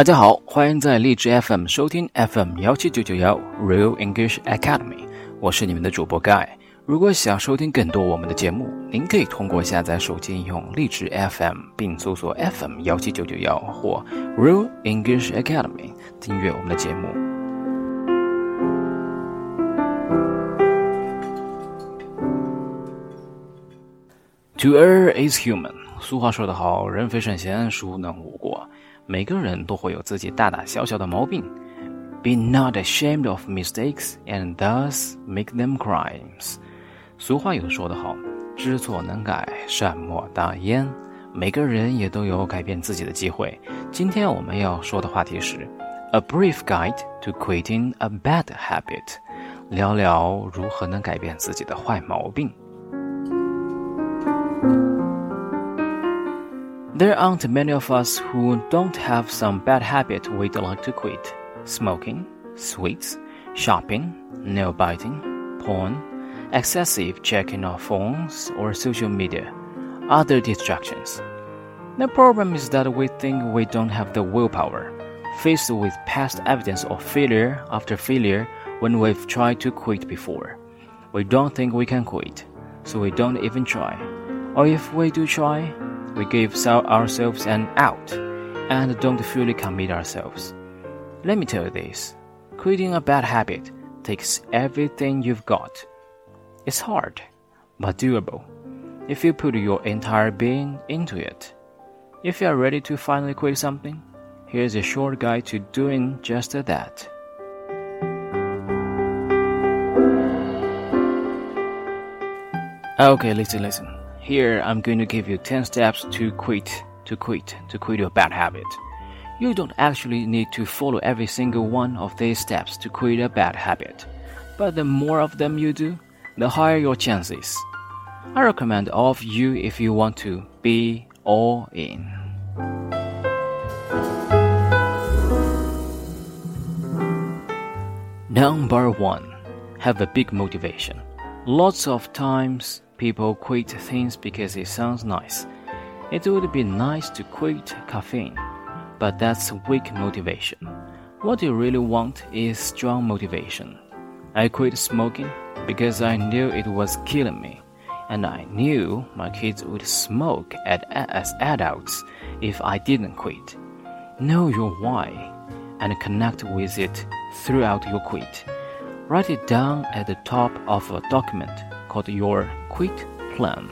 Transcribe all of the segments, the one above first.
大家好，欢迎在荔枝 FM 收听 FM 幺七九九幺 Real English Academy，我是你们的主播 Guy。如果想收听更多我们的节目，您可以通过下载手机应用荔枝 FM，并搜索 FM 幺七九九幺或 Real English Academy 订阅我们的节目。To err is human。俗话说得好，人非圣贤，孰能无过？每个人都会有自己大大小小的毛病。Be not ashamed of mistakes and thus make them crimes。俗话有说得好，知错能改，善莫大焉。每个人也都有改变自己的机会。今天我们要说的话题是 A brief guide to quitting a bad habit，聊聊如何能改变自己的坏毛病。There aren't many of us who don't have some bad habit we'd like to quit. Smoking, sweets, shopping, nail biting, porn, excessive checking of phones or social media, other distractions. The problem is that we think we don't have the willpower, faced with past evidence of failure after failure when we've tried to quit before. We don't think we can quit, so we don't even try. Or if we do try, we give ourselves an out and don't fully commit ourselves. Let me tell you this quitting a bad habit takes everything you've got it's hard, but doable, if you put your entire being into it. If you are ready to finally quit something, here's a short guide to doing just that. Okay, listen, listen. Here I'm going to give you 10 steps to quit, to quit, to quit your bad habit. You don't actually need to follow every single one of these steps to quit a bad habit, but the more of them you do, the higher your chances. I recommend all of you if you want to be all in. Number one, have a big motivation. Lots of times people quit things because it sounds nice. It would be nice to quit caffeine, but that's weak motivation. What you really want is strong motivation. I quit smoking because I knew it was killing me, and I knew my kids would smoke as adults if I didn't quit. Know your why and connect with it throughout your quit. Write it down at the top of a document called your quit plan.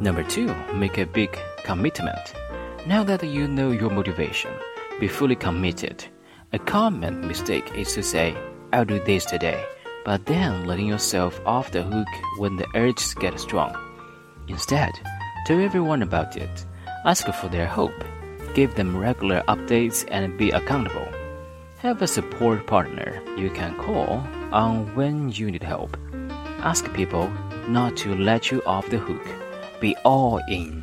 Number two, make a big commitment. Now that you know your motivation, be fully committed. A common mistake is to say, I'll do this today, but then letting yourself off the hook when the urges get strong. Instead, tell everyone about it, ask for their help, give them regular updates, and be accountable. Have a support partner you can call on when you need help. Ask people not to let you off the hook. Be all in.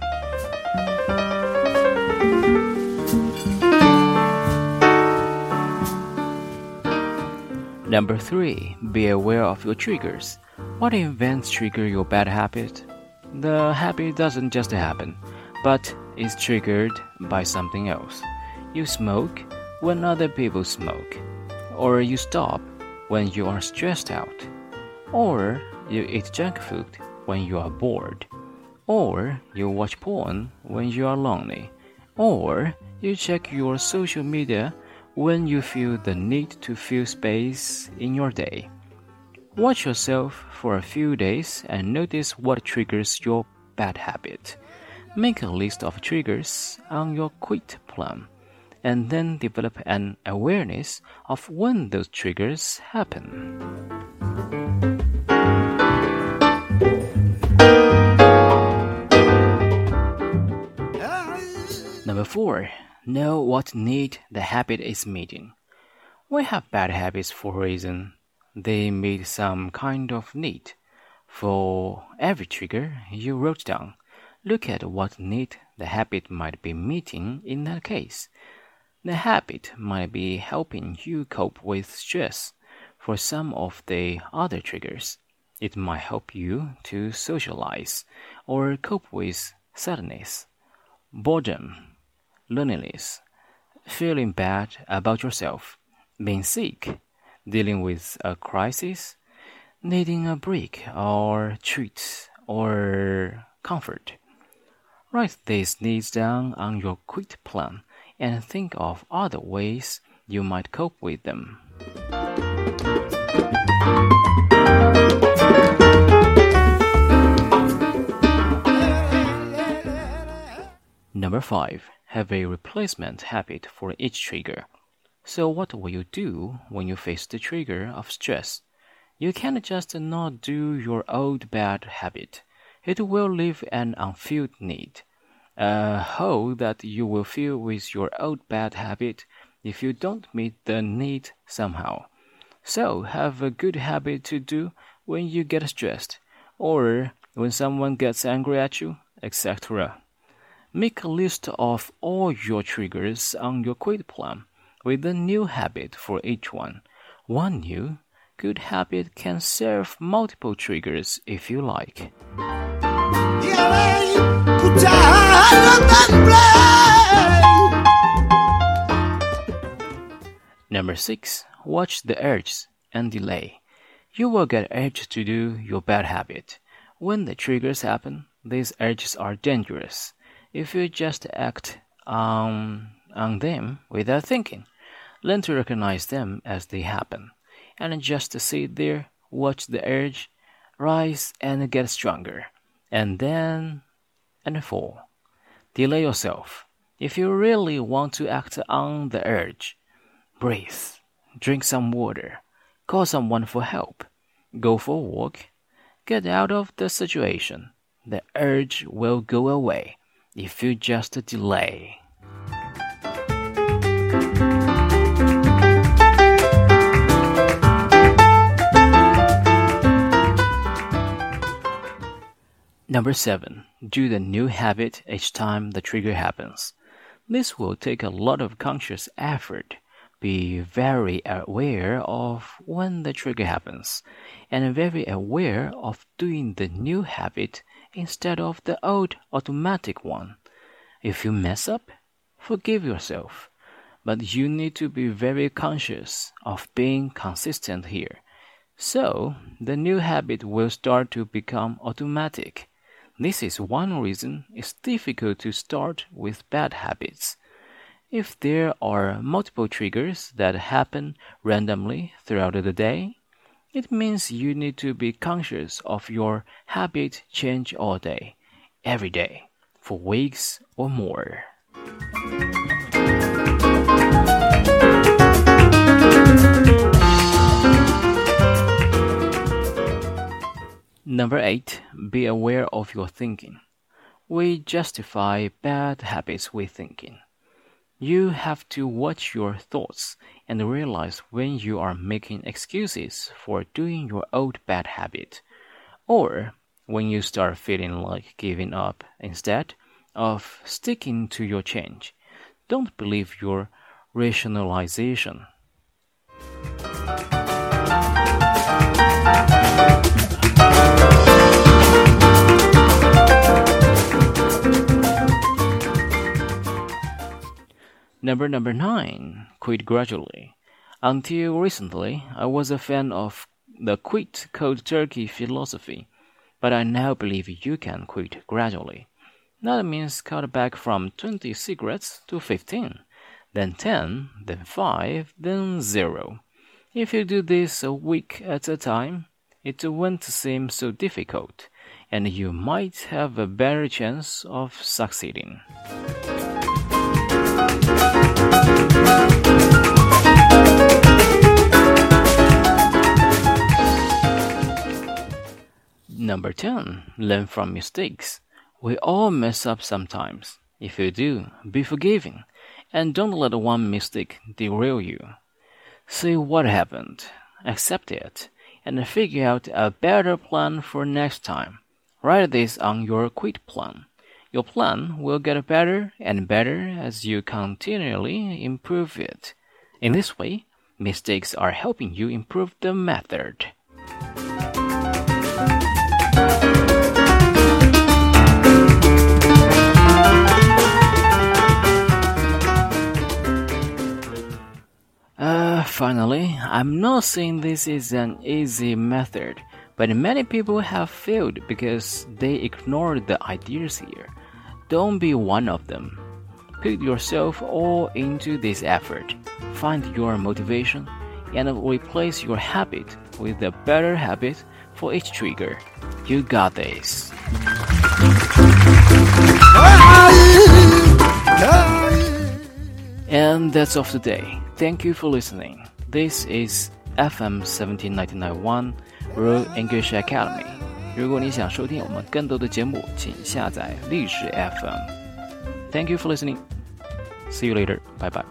Number three, be aware of your triggers. What events trigger your bad habit? The habit doesn't just happen, but is triggered by something else. You smoke when other people smoke, or you stop when you are stressed out, or you eat junk food when you are bored, or you watch porn when you are lonely, or you check your social media when you feel the need to fill space in your day. Watch yourself for a few days and notice what triggers your bad habit. Make a list of triggers on your quit plan and then develop an awareness of when those triggers happen. Number four, know what need the habit is meeting. We have bad habits for a reason. They meet some kind of need. For every trigger you wrote down, look at what need the habit might be meeting in that case. The habit might be helping you cope with stress. For some of the other triggers, It might help you to socialize or cope with sadness, boredom, loneliness, feeling bad about yourself, being sick, dealing with a crisis, needing a break or treat or comfort. Write these needs down on your quit plan and think of other ways you might cope with them. Number 5. Have a replacement habit for each trigger. So, what will you do when you face the trigger of stress? You can't just not do your old bad habit. It will leave an unfilled need. Uh, a hole that you will fill with your old bad habit if you don't meet the need somehow. So, have a good habit to do when you get stressed, or when someone gets angry at you, etc. Make a list of all your triggers on your quit plan with a new habit for each one. One new good habit can serve multiple triggers if you like. Number 6. Watch the urges and delay. You will get urged to do your bad habit. When the triggers happen, these urges are dangerous if you just act on, on them without thinking. Learn to recognize them as they happen, and just to sit there, watch the urge rise and get stronger, and then and fall. Delay yourself. If you really want to act on the urge, breathe, drink some water, call someone for help, go for a walk, get out of the situation. The urge will go away if you just delay. Number 7. Do the new habit each time the trigger happens. This will take a lot of conscious effort. Be very aware of when the trigger happens, and very aware of doing the new habit instead of the old automatic one. If you mess up, forgive yourself, but you need to be very conscious of being consistent here. So, the new habit will start to become automatic. This is one reason it's difficult to start with bad habits. If there are multiple triggers that happen randomly throughout the day, it means you need to be conscious of your habit change all day, every day, for weeks or more. Number 8. Be aware of your thinking. We justify bad habits with thinking. You have to watch your thoughts and realize when you are making excuses for doing your old bad habit, or when you start feeling like giving up instead of sticking to your change. Don't believe your rationalization. Number number nine, quit gradually. Until recently, I was a fan of the quit cold turkey philosophy, but I now believe you can quit gradually. That means cut back from 20 cigarettes to 15, then 10, then 5, then 0. If you do this a week at a time, it won't seem so difficult, and you might have a better chance of succeeding. Number 10. Learn from mistakes. We all mess up sometimes. If you do, be forgiving and don't let one mistake derail you. See what happened, accept it, and figure out a better plan for next time. Write this on your quit plan. Your plan will get better and better as you continually improve it. In this way, mistakes are helping you improve the method. Uh, finally, I'm not saying this is an easy method, but many people have failed because they ignored the ideas here. Don't be one of them. Put yourself all into this effort. Find your motivation and replace your habit with a better habit for each trigger. You got this. And that's all for today. Thank you for listening. This is FM 17991 Real English Academy. 如果你想收听我们更多的节目，请下载历史 FM。Thank you for listening. See you later. Bye bye.